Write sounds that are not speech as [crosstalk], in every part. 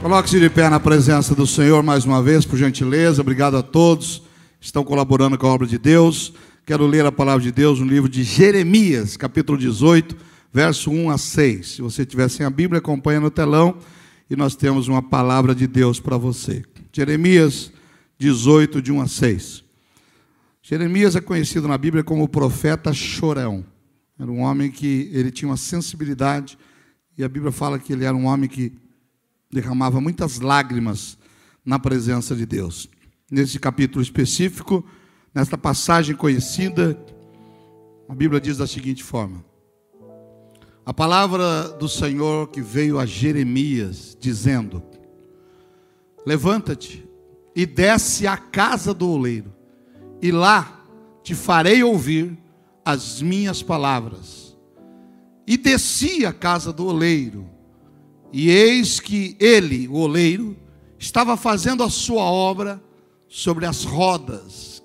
Coloque-se de pé na presença do Senhor mais uma vez, por gentileza. Obrigado a todos que estão colaborando com a obra de Deus. Quero ler a palavra de Deus no livro de Jeremias, capítulo 18, verso 1 a 6. Se você tiver sem a Bíblia, acompanha no telão e nós temos uma palavra de Deus para você. Jeremias 18, de 1 a 6. Jeremias é conhecido na Bíblia como o profeta chorão. Era um homem que ele tinha uma sensibilidade, e a Bíblia fala que ele era um homem que derramava muitas lágrimas na presença de Deus. Nesse capítulo específico, nesta passagem conhecida, a Bíblia diz da seguinte forma: A palavra do Senhor que veio a Jeremias, dizendo: Levanta-te e desce à casa do oleiro, e lá te farei ouvir as minhas palavras. E desci à casa do oleiro, e eis que ele, o oleiro, estava fazendo a sua obra sobre as rodas.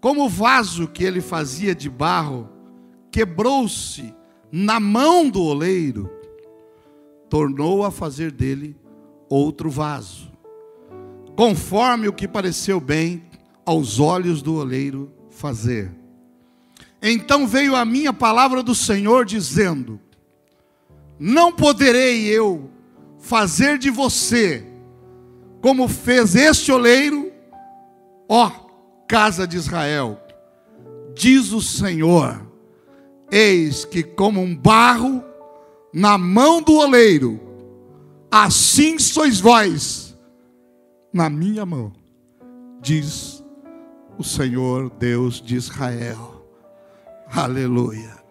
Como o vaso que ele fazia de barro quebrou-se na mão do oleiro, tornou a fazer dele outro vaso, conforme o que pareceu bem aos olhos do oleiro fazer. Então veio a minha palavra do Senhor dizendo: não poderei eu fazer de você como fez este oleiro, ó casa de Israel, diz o Senhor: eis que como um barro na mão do oleiro, assim sois vós na minha mão, diz o Senhor Deus de Israel. Aleluia.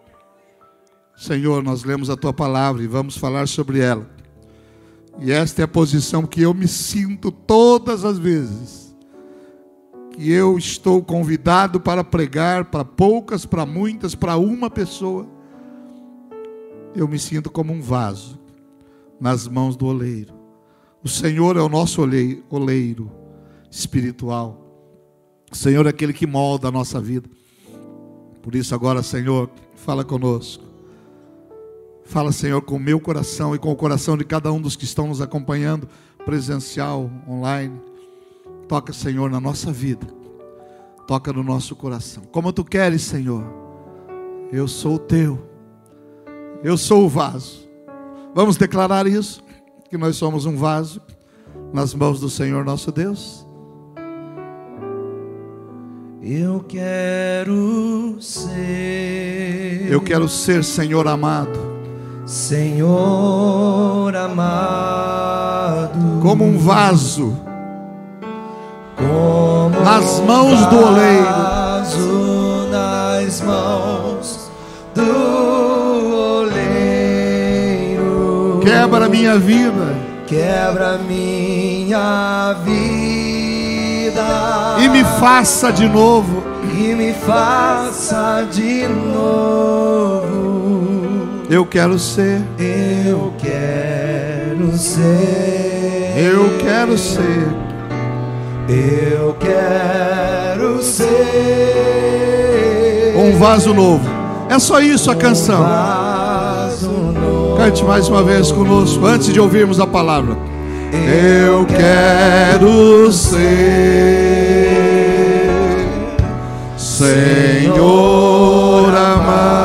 Senhor, nós lemos a tua palavra e vamos falar sobre ela. E esta é a posição que eu me sinto todas as vezes que eu estou convidado para pregar para poucas, para muitas, para uma pessoa. Eu me sinto como um vaso nas mãos do oleiro. O Senhor é o nosso oleiro, espiritual. O Senhor é aquele que molda a nossa vida. Por isso, agora, Senhor, fala conosco. Fala, Senhor, com o meu coração e com o coração de cada um dos que estão nos acompanhando, presencial, online. Toca, Senhor, na nossa vida. Toca no nosso coração. Como tu queres, Senhor. Eu sou o teu. Eu sou o vaso. Vamos declarar isso? Que nós somos um vaso nas mãos do Senhor nosso Deus. Eu quero ser. Eu quero ser, Senhor amado Senhor amado, como um vaso como nas mãos do oleiro, vaso nas mãos do oleiro, quebra minha vida. Quebra minha vida. E me faça de novo, e me faça de novo. Eu quero ser, Eu quero ser. eu quero ser, Eu quero ser um vaso novo. É só isso a canção. vaso novo. Cante mais uma vez conosco antes de ouvirmos a palavra. Eu quero ser Senhor amado,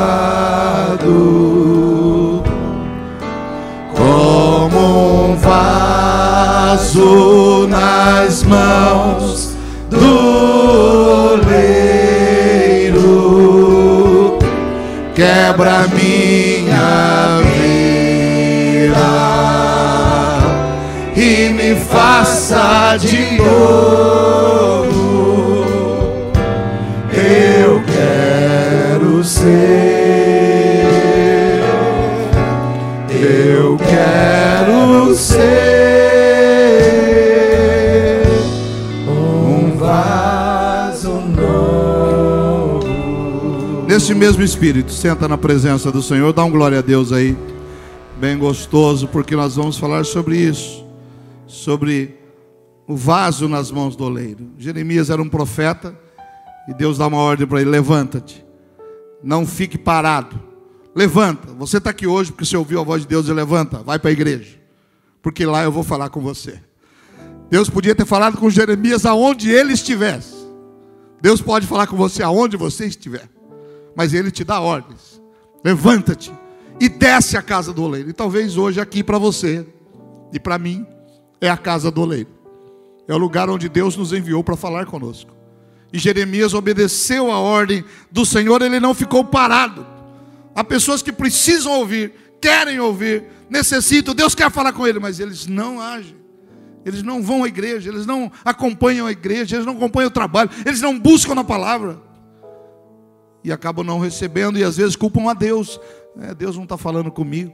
nas mãos do oleiro, quebra minha vida e me faça de novo. Mesmo espírito, senta na presença do Senhor, dá um glória a Deus aí, bem gostoso, porque nós vamos falar sobre isso, sobre o vaso nas mãos do oleiro. Jeremias era um profeta e Deus dá uma ordem para ele: levanta-te, não fique parado, levanta. Você está aqui hoje porque você ouviu a voz de Deus e levanta, vai para a igreja, porque lá eu vou falar com você. Deus podia ter falado com Jeremias aonde ele estivesse. Deus pode falar com você aonde você estiver, mas ele te dá ordens. Levanta-te e desce a casa do oleiro. E talvez hoje aqui para você e para mim é a casa do oleiro. É o lugar onde Deus nos enviou para falar conosco. E Jeremias obedeceu a ordem do Senhor, ele não ficou parado. Há pessoas que precisam ouvir, querem ouvir, necessitam, Deus quer falar com ele, mas eles não agem. Eles não vão à igreja, eles não acompanham a igreja, eles não acompanham o trabalho, eles não buscam na palavra. E acabam não recebendo e às vezes culpam a Deus. É, Deus não está falando comigo.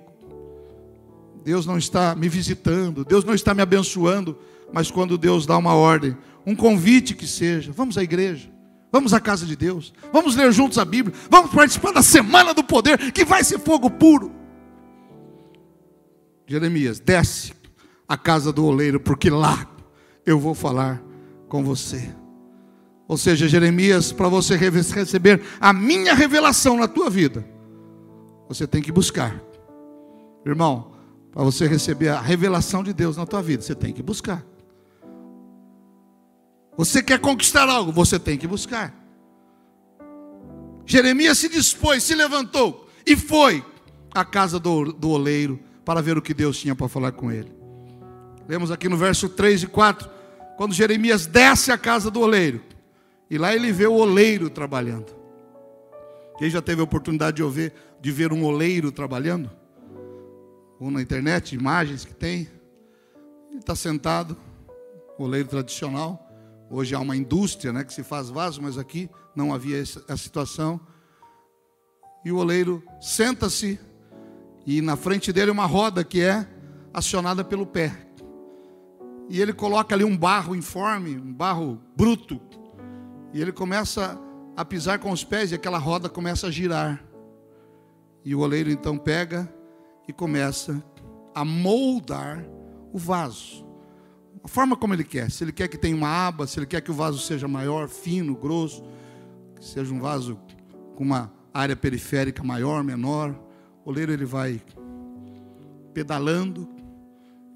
Deus não está me visitando, Deus não está me abençoando. Mas quando Deus dá uma ordem, um convite que seja, vamos à igreja, vamos à casa de Deus, vamos ler juntos a Bíblia, vamos participar da semana do poder, que vai ser fogo puro. Jeremias, desce à casa do oleiro, porque lá eu vou falar com você. Ou seja, Jeremias, para você receber a minha revelação na tua vida, você tem que buscar. Irmão, para você receber a revelação de Deus na tua vida, você tem que buscar. Você quer conquistar algo, você tem que buscar. Jeremias se dispôs, se levantou e foi à casa do, do oleiro para ver o que Deus tinha para falar com ele. Lemos aqui no verso 3 e 4, quando Jeremias desce à casa do oleiro, e lá ele vê o oleiro trabalhando. Quem já teve a oportunidade de, ouvir, de ver um oleiro trabalhando? Ou na internet, imagens que tem. Ele está sentado, oleiro tradicional, Hoje há uma indústria né, que se faz vaso, mas aqui não havia essa situação. E o oleiro senta-se e na frente dele uma roda que é acionada pelo pé. E ele coloca ali um barro informe, um barro bruto. E ele começa a pisar com os pés e aquela roda começa a girar. E o oleiro então pega e começa a moldar o vaso a forma como ele quer. Se ele quer que tenha uma aba, se ele quer que o vaso seja maior, fino, grosso, que seja um vaso com uma área periférica maior, menor, o oleiro ele vai pedalando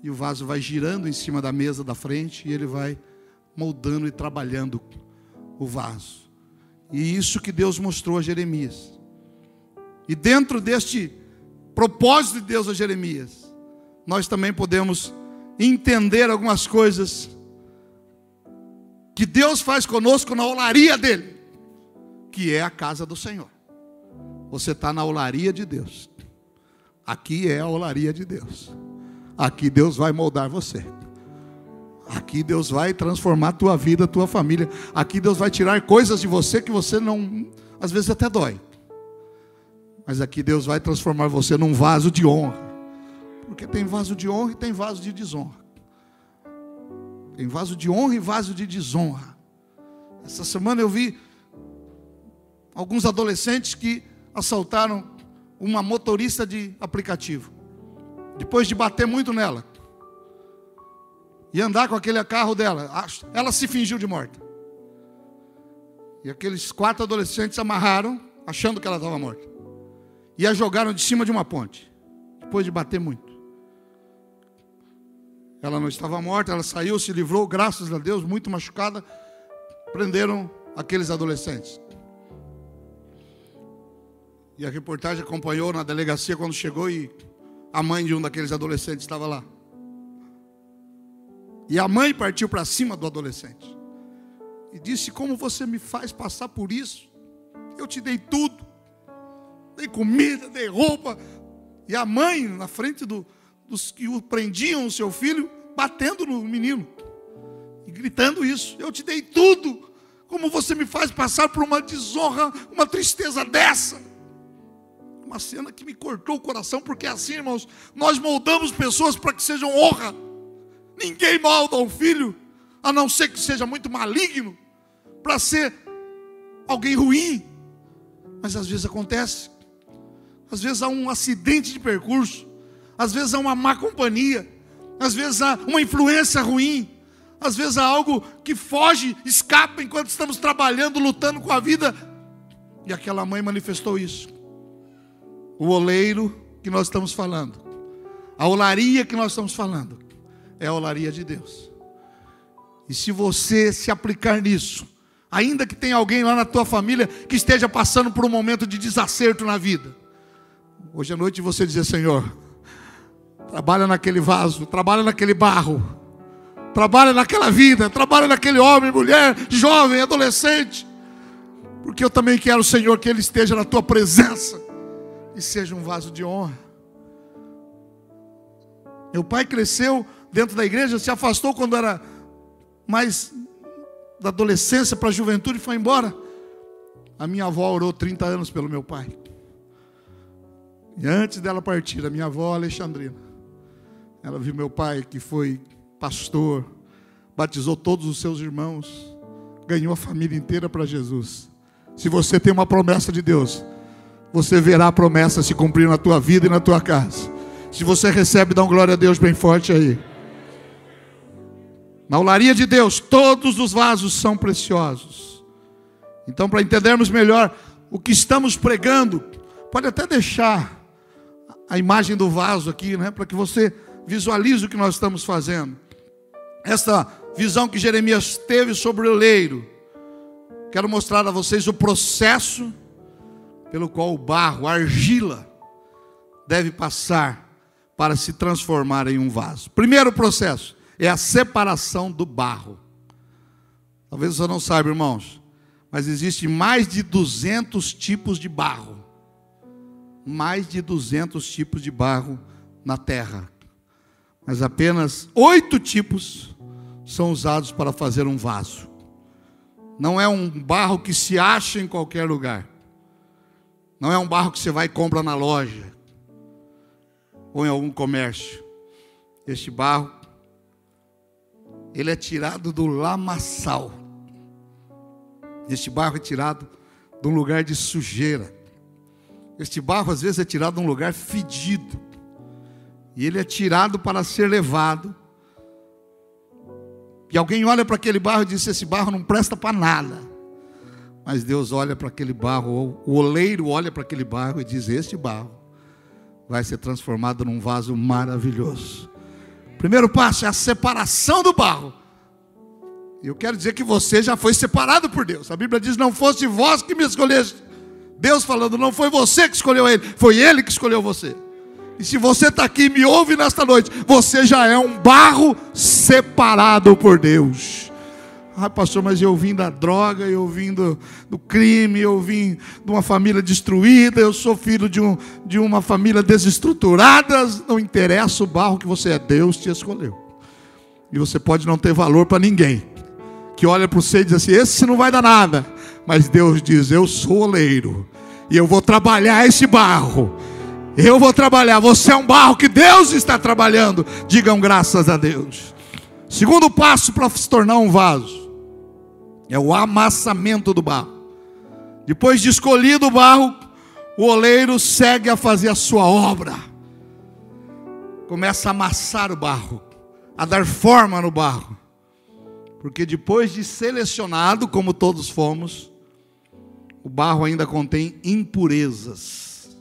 e o vaso vai girando em cima da mesa da frente e ele vai moldando e trabalhando o vaso. E isso que Deus mostrou a Jeremias. E dentro deste propósito de Deus a Jeremias, nós também podemos entender algumas coisas que Deus faz conosco na olaria dele, que é a casa do Senhor. Você está na olaria de Deus. Aqui é a olaria de Deus. Aqui Deus vai moldar você. Aqui Deus vai transformar a tua vida, a tua família. Aqui Deus vai tirar coisas de você que você não, às vezes até dói. Mas aqui Deus vai transformar você num vaso de honra. Porque tem vaso de honra e tem vaso de desonra. Tem vaso de honra e vaso de desonra. Essa semana eu vi alguns adolescentes que assaltaram uma motorista de aplicativo. Depois de bater muito nela. E andar com aquele carro dela. Ela se fingiu de morta. E aqueles quatro adolescentes amarraram, achando que ela estava morta. E a jogaram de cima de uma ponte. Depois de bater muito. Ela não estava morta, ela saiu, se livrou, graças a Deus, muito machucada. Prenderam aqueles adolescentes. E a reportagem acompanhou na delegacia quando chegou e a mãe de um daqueles adolescentes estava lá. E a mãe partiu para cima do adolescente. E disse: Como você me faz passar por isso? Eu te dei tudo. Dei comida, dei roupa. E a mãe, na frente do, dos que o prendiam o seu filho, batendo no menino e gritando isso: Eu te dei tudo, como você me faz passar por uma desonra, uma tristeza dessa? Uma cena que me cortou o coração, porque é assim, irmãos, nós moldamos pessoas para que sejam honra. Ninguém molda um filho, a não ser que seja muito maligno, para ser alguém ruim. Mas às vezes acontece. Às vezes há um acidente de percurso às vezes há uma má companhia, às vezes há uma influência ruim, às vezes há algo que foge, escapa enquanto estamos trabalhando, lutando com a vida. E aquela mãe manifestou isso. O oleiro que nós estamos falando, A olaria que nós estamos falando é a olaria de Deus. E se você se aplicar nisso, ainda que tenha alguém lá na tua família que esteja passando por um momento de desacerto na vida, hoje à noite você dizer: Senhor, trabalha naquele vaso, trabalha naquele barro, trabalha naquela vida, trabalha naquele homem, mulher, jovem, adolescente, porque eu também quero, Senhor, que ele esteja na tua presença e seja um vaso de honra. Meu pai cresceu dentro da igreja, se afastou quando era mais da adolescência para a juventude e foi embora. A minha avó orou 30 anos pelo meu pai. E antes dela partir, a minha avó Alexandrina, ela viu meu pai que foi pastor, batizou todos os seus irmãos, ganhou a família inteira para Jesus. Se você tem uma promessa de Deus, você verá a promessa se cumprir na tua vida e na tua casa. Se você recebe, dá um glória a Deus bem forte aí. Na olaria de Deus, todos os vasos são preciosos. Então, para entendermos melhor o que estamos pregando, pode até deixar a imagem do vaso aqui, né, para que você visualize o que nós estamos fazendo. Essa visão que Jeremias teve sobre o oleiro, quero mostrar a vocês o processo pelo qual o barro, a argila, deve passar para se transformar em um vaso. Primeiro processo é a separação do barro. Talvez você não saiba, irmãos, mas existe mais de 200 tipos de barro. Mais de 200 tipos de barro na terra. Mas apenas oito tipos são usados para fazer um vaso. Não é um barro que se acha em qualquer lugar. Não é um barro que você vai e compra na loja ou em algum comércio. Este barro, ele é tirado do lamaçal. Este barro é tirado de um lugar de sujeira. Este barro às vezes é tirado de um lugar fedido. E ele é tirado para ser levado. E alguém olha para aquele barro e diz: Esse barro não presta para nada. Mas Deus olha para aquele barro, o oleiro olha para aquele barro e diz: Este barro vai ser transformado num vaso maravilhoso. Primeiro passo é a separação do barro. Eu quero dizer que você já foi separado por Deus. A Bíblia diz: Não fosse vós que me escolheste. Deus falando, não foi você que escolheu ele, foi ele que escolheu você. E se você está aqui e me ouve nesta noite, você já é um barro separado por Deus. Ah, pastor, mas eu vim da droga, eu vim do, do, crime, eu vim de uma família destruída, eu sou filho de, um, de uma família desestruturada. Não interessa o barro que você é, Deus te escolheu. E você pode não ter valor para ninguém. Que olha para você e diz assim: esse não vai dar nada. Mas Deus diz: eu sou oleiro. E eu vou trabalhar esse barro. Eu vou trabalhar. Você é um barro que Deus está trabalhando. Digam graças a Deus. Segundo passo para se tornar um vaso é o amassamento do barro. Depois de escolhido o barro, o oleiro segue a fazer a sua obra. Começa a amassar o barro, a dar forma no barro. Porque depois de selecionado, como todos fomos, o barro ainda contém impurezas,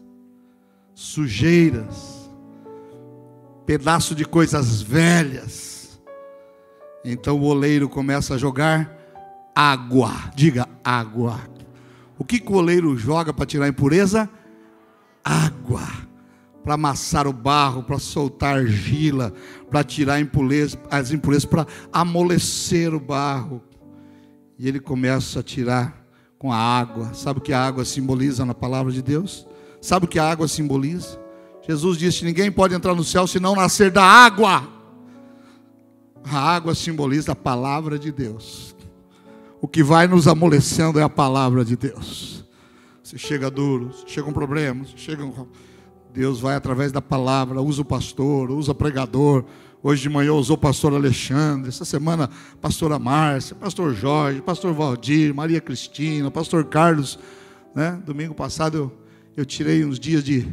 sujeiras, pedaço de coisas velhas. Então o oleiro começa a jogar água. Diga água. O que o oleiro joga para tirar a impureza? Água. Para amassar o barro, para soltar argila, para tirar impureza, as impurezas, para amolecer o barro. E ele começa a tirar com a água. Sabe o que a água simboliza na palavra de Deus? Sabe o que a água simboliza? Jesus disse: Ninguém pode entrar no céu se não nascer da água. A água simboliza a palavra de Deus. O que vai nos amolecendo é a palavra de Deus. Se chega duro, se chegam problemas, chegam. Deus vai através da palavra, usa o pastor, usa o pregador. Hoje de manhã usou o pastor Alexandre, essa semana pastora Márcia, pastor Jorge, pastor Valdir, Maria Cristina, pastor Carlos. Né? Domingo passado eu, eu tirei uns dias de,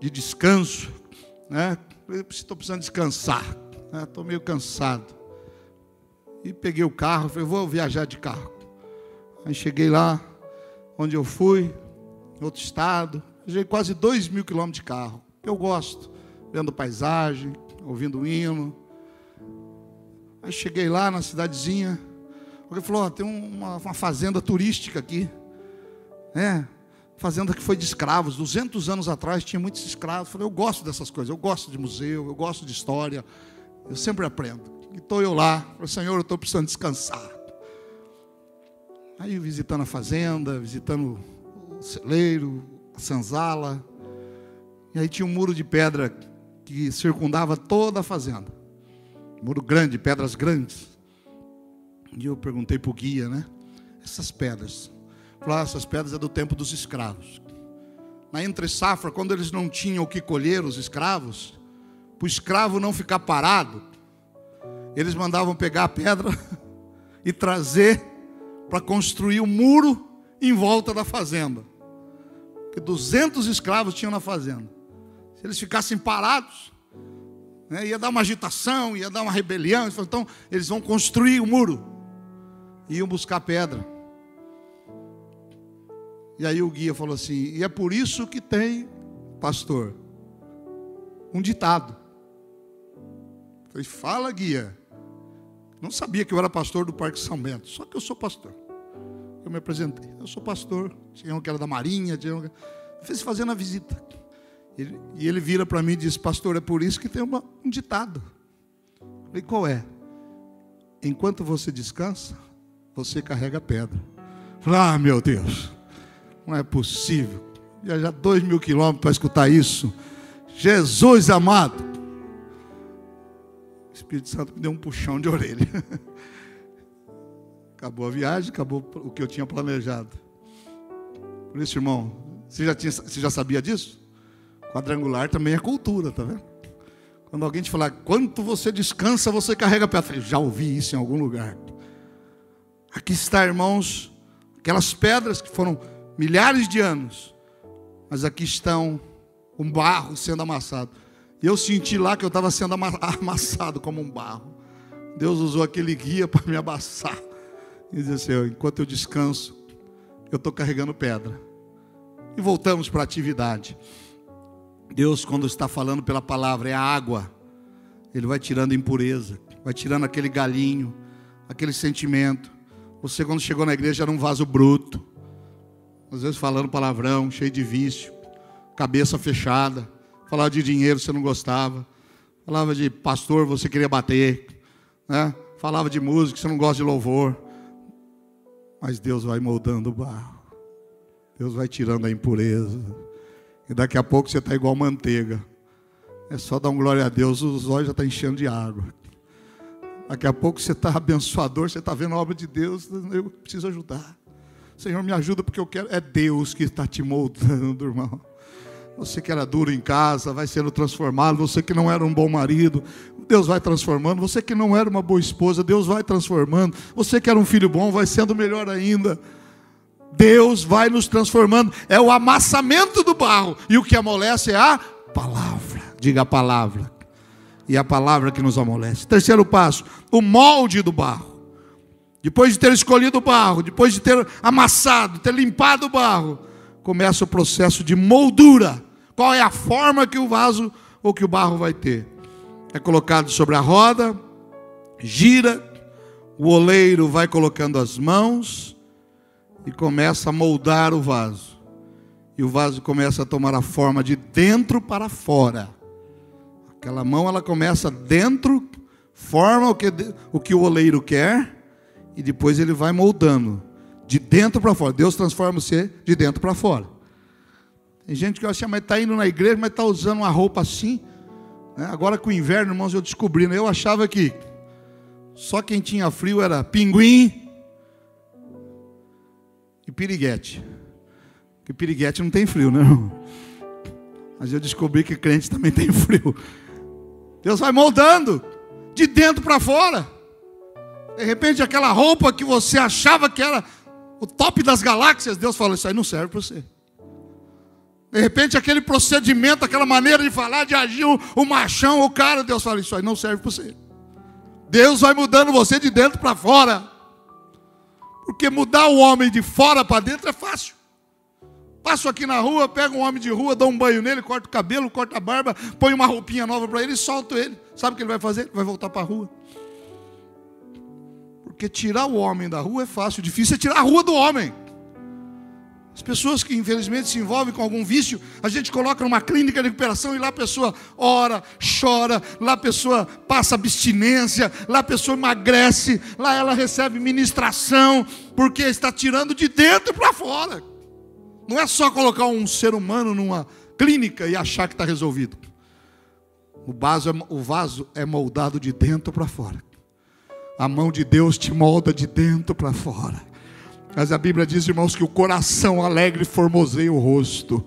de descanso. Né? Estou precisando descansar. Estou né? meio cansado. E peguei o carro, falei, vou viajar de carro. Aí cheguei lá, onde eu fui, em outro estado. Viajei quase dois mil quilômetros de carro. Eu gosto. vendo paisagem, ouvindo um hino. Aí cheguei lá na cidadezinha. Alguém falou: oh, tem uma, uma fazenda turística aqui. É, fazenda que foi de escravos. 200 anos atrás tinha muitos escravos. Eu falei: eu gosto dessas coisas. Eu gosto de museu, eu gosto de história. Eu sempre aprendo. Estou eu lá. Falei: Senhor, eu estou precisando descansar. Aí visitando a fazenda, visitando o celeiro, a senzala. E aí tinha um muro de pedra que circundava toda a fazenda. Muro grande, pedras grandes. E eu perguntei para o guia, né? Essas pedras. Falou, ah, essas pedras é do tempo dos escravos. Na entre safra, quando eles não tinham o que colher, os escravos, para o escravo não ficar parado, eles mandavam pegar a pedra [laughs] e trazer para construir o um muro em volta da fazenda. Porque 200 escravos tinham na fazenda. Se eles ficassem parados, né? ia dar uma agitação, ia dar uma rebelião. Então, eles vão construir o um muro. Iam buscar pedra. E aí o guia falou assim: e é por isso que tem, pastor, um ditado. Falei, fala, guia. Não sabia que eu era pastor do Parque São Bento, só que eu sou pastor. Eu me apresentei, eu sou pastor. Tinha um que era da Marinha, tinha um que... Fiz fazendo a visita. Ele, e ele vira para mim e diz: Pastor, é por isso que tem uma, um ditado. Eu falei: Qual é? Enquanto você descansa, você carrega pedra. Eu falei: Ah, meu Deus, não é possível. Já dois mil quilômetros para escutar isso. Jesus amado. Espírito Santo me deu um puxão de orelha. [laughs] Acabou a viagem, acabou o que eu tinha planejado. Por isso, irmão, você já, tinha, você já sabia disso? Quadrangular também é cultura, tá vendo? Quando alguém te falar, quanto você descansa, você carrega pedra. Já ouvi isso em algum lugar. Aqui está, irmãos, aquelas pedras que foram milhares de anos, mas aqui estão um barro sendo amassado. Eu senti lá que eu estava sendo [laughs] amassado como um barro. Deus usou aquele guia para me abaçar. E dizer assim: enquanto eu descanso, eu estou carregando pedra. E voltamos para a atividade. Deus, quando está falando pela palavra, é a água. Ele vai tirando impureza, vai tirando aquele galinho, aquele sentimento. Você, quando chegou na igreja, era um vaso bruto. Às vezes falando palavrão, cheio de vício, cabeça fechada. Falava de dinheiro, você não gostava. Falava de pastor, você queria bater. Né? Falava de música, você não gosta de louvor. Mas Deus vai moldando o barro. Deus vai tirando a impureza. E daqui a pouco você está igual manteiga. É só dar um glória a Deus, os olhos já estão tá enchendo de água. Daqui a pouco você está abençoador, você está vendo a obra de Deus, eu preciso ajudar. Senhor, me ajuda porque eu quero. É Deus que está te moldando, irmão. Você que era duro em casa, vai sendo transformado. Você que não era um bom marido, Deus vai transformando. Você que não era uma boa esposa, Deus vai transformando. Você que era um filho bom, vai sendo melhor ainda. Deus vai nos transformando. É o amassamento do barro. E o que amolece é a palavra. Diga a palavra. E a palavra que nos amolece. Terceiro passo: o molde do barro. Depois de ter escolhido o barro, depois de ter amassado, ter limpado o barro, começa o processo de moldura. Qual é a forma que o vaso ou que o barro vai ter? É colocado sobre a roda, gira, o oleiro vai colocando as mãos, e começa a moldar o vaso. E o vaso começa a tomar a forma de dentro para fora. Aquela mão ela começa dentro, forma o que o, que o oleiro quer, e depois ele vai moldando de dentro para fora. Deus transforma você de dentro para fora. Tem gente que acha, mas está indo na igreja, mas está usando uma roupa assim. Né? Agora com o inverno, irmãos, eu descobri, né? eu achava que só quem tinha frio era pinguim e piriguete. Porque piriguete não tem frio, né? Mas eu descobri que crente também tem frio. Deus vai moldando de dentro para fora. De repente, aquela roupa que você achava que era o top das galáxias, Deus fala: Isso aí não serve para você. De repente, aquele procedimento, aquela maneira de falar, de agir, o, o machão, o cara, Deus fala: Isso aí não serve para você. Deus vai mudando você de dentro para fora. Porque mudar o homem de fora para dentro é fácil. Passo aqui na rua, pego um homem de rua, dou um banho nele, corto o cabelo, corto a barba, ponho uma roupinha nova para ele e solto ele. Sabe o que ele vai fazer? Ele vai voltar para a rua. Porque tirar o homem da rua é fácil, difícil é tirar a rua do homem. As pessoas que infelizmente se envolvem com algum vício, a gente coloca numa clínica de recuperação e lá a pessoa ora, chora, lá a pessoa passa abstinência, lá a pessoa emagrece, lá ela recebe ministração, porque está tirando de dentro para fora. Não é só colocar um ser humano numa clínica e achar que está resolvido. O vaso, é, o vaso é moldado de dentro para fora. A mão de Deus te molda de dentro para fora. Mas a Bíblia diz, irmãos, que o coração alegre formoseia o rosto.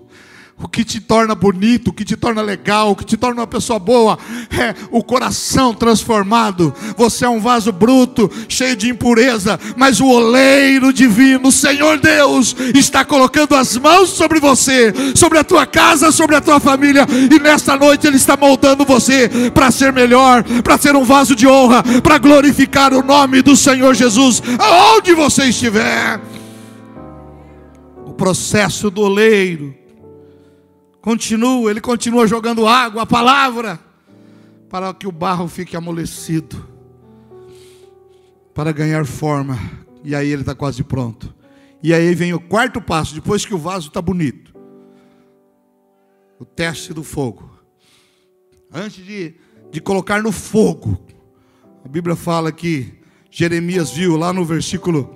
O que te torna bonito, o que te torna legal, o que te torna uma pessoa boa, é o coração transformado. Você é um vaso bruto, cheio de impureza, mas o oleiro divino, Senhor Deus, está colocando as mãos sobre você, sobre a tua casa, sobre a tua família, e nesta noite Ele está moldando você para ser melhor, para ser um vaso de honra, para glorificar o nome do Senhor Jesus, aonde você estiver. O processo do oleiro continua, ele continua jogando água, a palavra, para que o barro fique amolecido, para ganhar forma. E aí ele está quase pronto. E aí vem o quarto passo, depois que o vaso está bonito. O teste do fogo. Antes de, de colocar no fogo, a Bíblia fala que Jeremias viu lá no versículo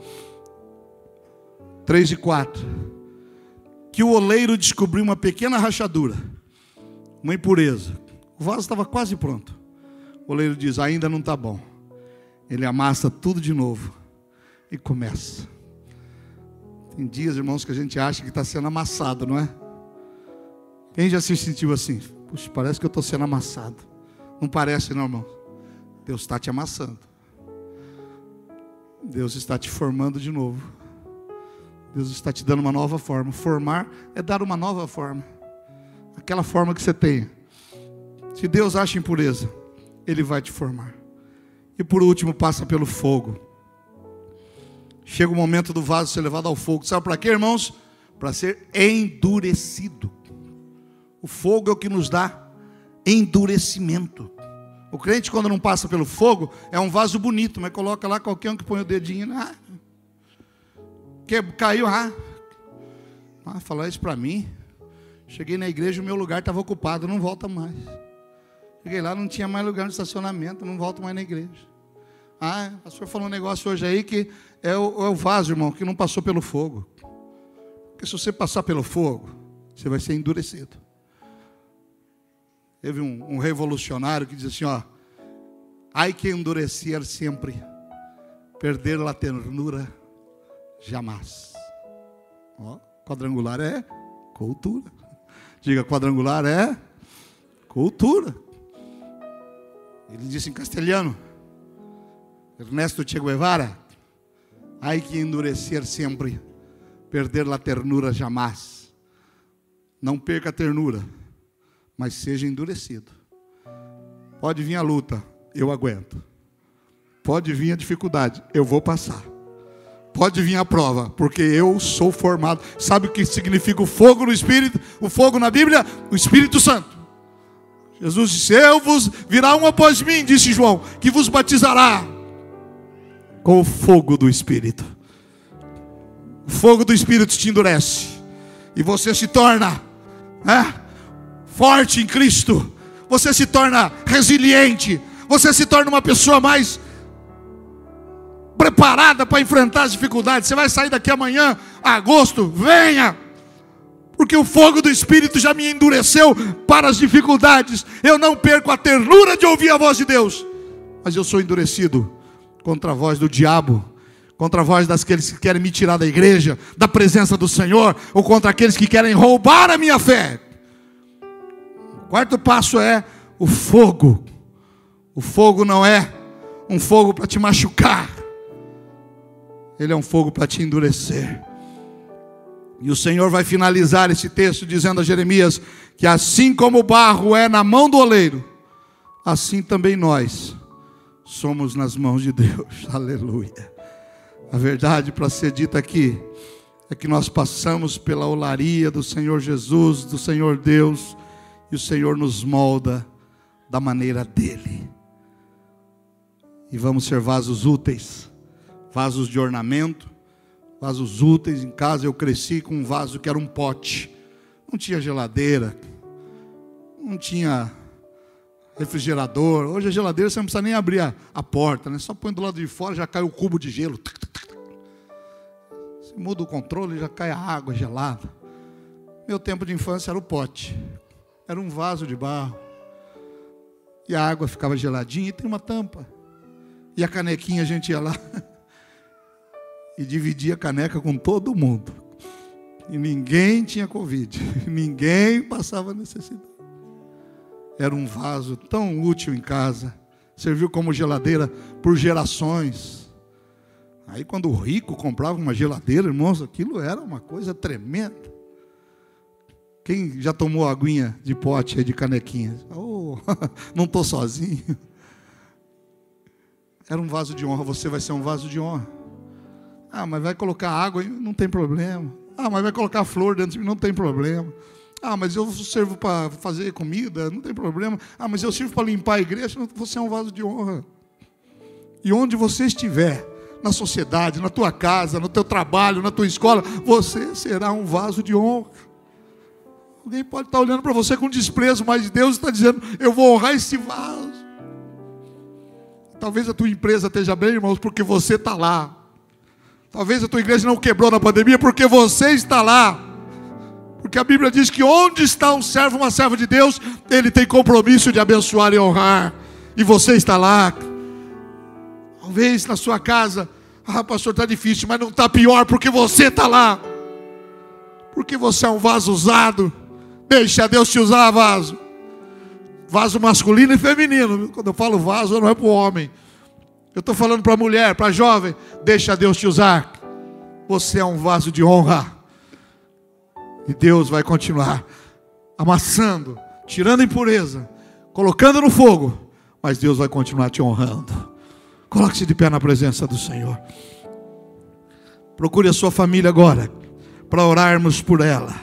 3 e 4 que o oleiro descobriu uma pequena rachadura, uma impureza. O vaso estava quase pronto. O oleiro diz: ainda não está bom. Ele amassa tudo de novo e começa. Tem dias, irmãos, que a gente acha que está sendo amassado, não é? Quem já se sentiu assim? Puxa, parece que eu estou sendo amassado. Não parece, não, irmão? Deus está te amassando. Deus está te formando de novo. Deus está te dando uma nova forma. Formar é dar uma nova forma. Aquela forma que você tem. Se Deus acha impureza, Ele vai te formar. E por último, passa pelo fogo. Chega o momento do vaso ser levado ao fogo. Sabe para quê, irmãos? Para ser endurecido. O fogo é o que nos dá endurecimento. O crente, quando não passa pelo fogo, é um vaso bonito, mas coloca lá qualquer um que põe o dedinho. Ah, que caiu, ah, ah falou isso para mim. Cheguei na igreja, o meu lugar estava ocupado, não volta mais. Cheguei lá, não tinha mais lugar no estacionamento, não volto mais na igreja. Ah, o pastor falou um negócio hoje aí que é o, é o vaso, irmão, que não passou pelo fogo. Porque se você passar pelo fogo, você vai ser endurecido. Teve um, um revolucionário que diz assim: ó, ai que endurecer sempre, perder a ternura jamais. Ó, quadrangular é cultura. Diga, quadrangular é cultura. Ele disse em castelhano, Ernesto Che Guevara, hay que endurecer sempre, perder a ternura jamais. Não perca a ternura, mas seja endurecido. Pode vir a luta, eu aguento. Pode vir a dificuldade, eu vou passar. Pode vir a prova, porque eu sou formado. Sabe o que significa o fogo no Espírito? O fogo na Bíblia? O Espírito Santo. Jesus disse: Eu vos virá um após mim, disse João, que vos batizará com o fogo do Espírito. O fogo do Espírito te endurece, e você se torna é, forte em Cristo, você se torna resiliente, você se torna uma pessoa mais preparada para enfrentar as dificuldades. Você vai sair daqui amanhã, agosto, venha. Porque o fogo do Espírito já me endureceu para as dificuldades. Eu não perco a ternura de ouvir a voz de Deus, mas eu sou endurecido contra a voz do diabo, contra a voz daqueles que querem me tirar da igreja, da presença do Senhor, ou contra aqueles que querem roubar a minha fé. O quarto passo é o fogo. O fogo não é um fogo para te machucar. Ele é um fogo para te endurecer. E o Senhor vai finalizar esse texto dizendo a Jeremias que assim como o barro é na mão do oleiro, assim também nós somos nas mãos de Deus. [laughs] Aleluia. A verdade para ser dita aqui é que nós passamos pela olaria do Senhor Jesus, do Senhor Deus, e o Senhor nos molda da maneira dele. E vamos ser vasos úteis, vasos de ornamento, vasos úteis. Em casa eu cresci com um vaso que era um pote, não tinha geladeira, não tinha refrigerador. Hoje a geladeira você não precisa nem abrir a, a porta, né? Só põe do lado de fora já cai o cubo de gelo. Você muda o controle, já cai a água gelada. Meu tempo de infância era o pote. Era um vaso de barro. E a água ficava geladinha e tem uma tampa. E a canequinha a gente ia lá [laughs] e dividia a caneca com todo mundo. E ninguém tinha Covid. [laughs] Ninguém passava necessidade. Era um vaso tão útil em casa. Serviu como geladeira por gerações. Aí quando o rico comprava uma geladeira, irmãos, aquilo era uma coisa tremenda. Quem já tomou aguinha de pote de canequinha? Oh, [laughs] não estou sozinho. Era um vaso de honra, você vai ser um vaso de honra. Ah, mas vai colocar água, não tem problema. Ah, mas vai colocar flor dentro de mim, não tem problema. Ah, mas eu servo para fazer comida, não tem problema. Ah, mas eu sirvo para limpar a igreja, você é um vaso de honra. E onde você estiver, na sociedade, na tua casa, no teu trabalho, na tua escola, você será um vaso de honra. Alguém pode estar olhando para você com desprezo, mas Deus está dizendo: Eu vou honrar esse vaso. Talvez a tua empresa esteja bem, irmãos, porque você está lá. Talvez a tua igreja não quebrou na pandemia, porque você está lá. Porque a Bíblia diz que onde está um servo, uma serva de Deus, ele tem compromisso de abençoar e honrar. E você está lá. Talvez na sua casa, ah, pastor, está difícil, mas não está pior porque você está lá. Porque você é um vaso usado. Deixa Deus te usar, vaso. Vaso masculino e feminino. Quando eu falo vaso, não é para o homem. Eu estou falando para a mulher, para a jovem. Deixa Deus te usar. Você é um vaso de honra. E Deus vai continuar amassando, tirando impureza, colocando no fogo. Mas Deus vai continuar te honrando. Coloque-se de pé na presença do Senhor. Procure a sua família agora, para orarmos por ela.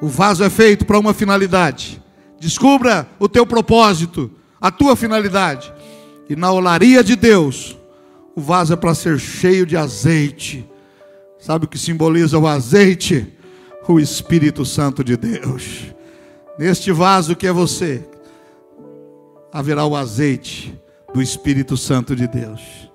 O vaso é feito para uma finalidade. Descubra o teu propósito, a tua finalidade. E na olaria de Deus, o vaso é para ser cheio de azeite. Sabe o que simboliza o azeite? O Espírito Santo de Deus. Neste vaso que é você, haverá o azeite do Espírito Santo de Deus.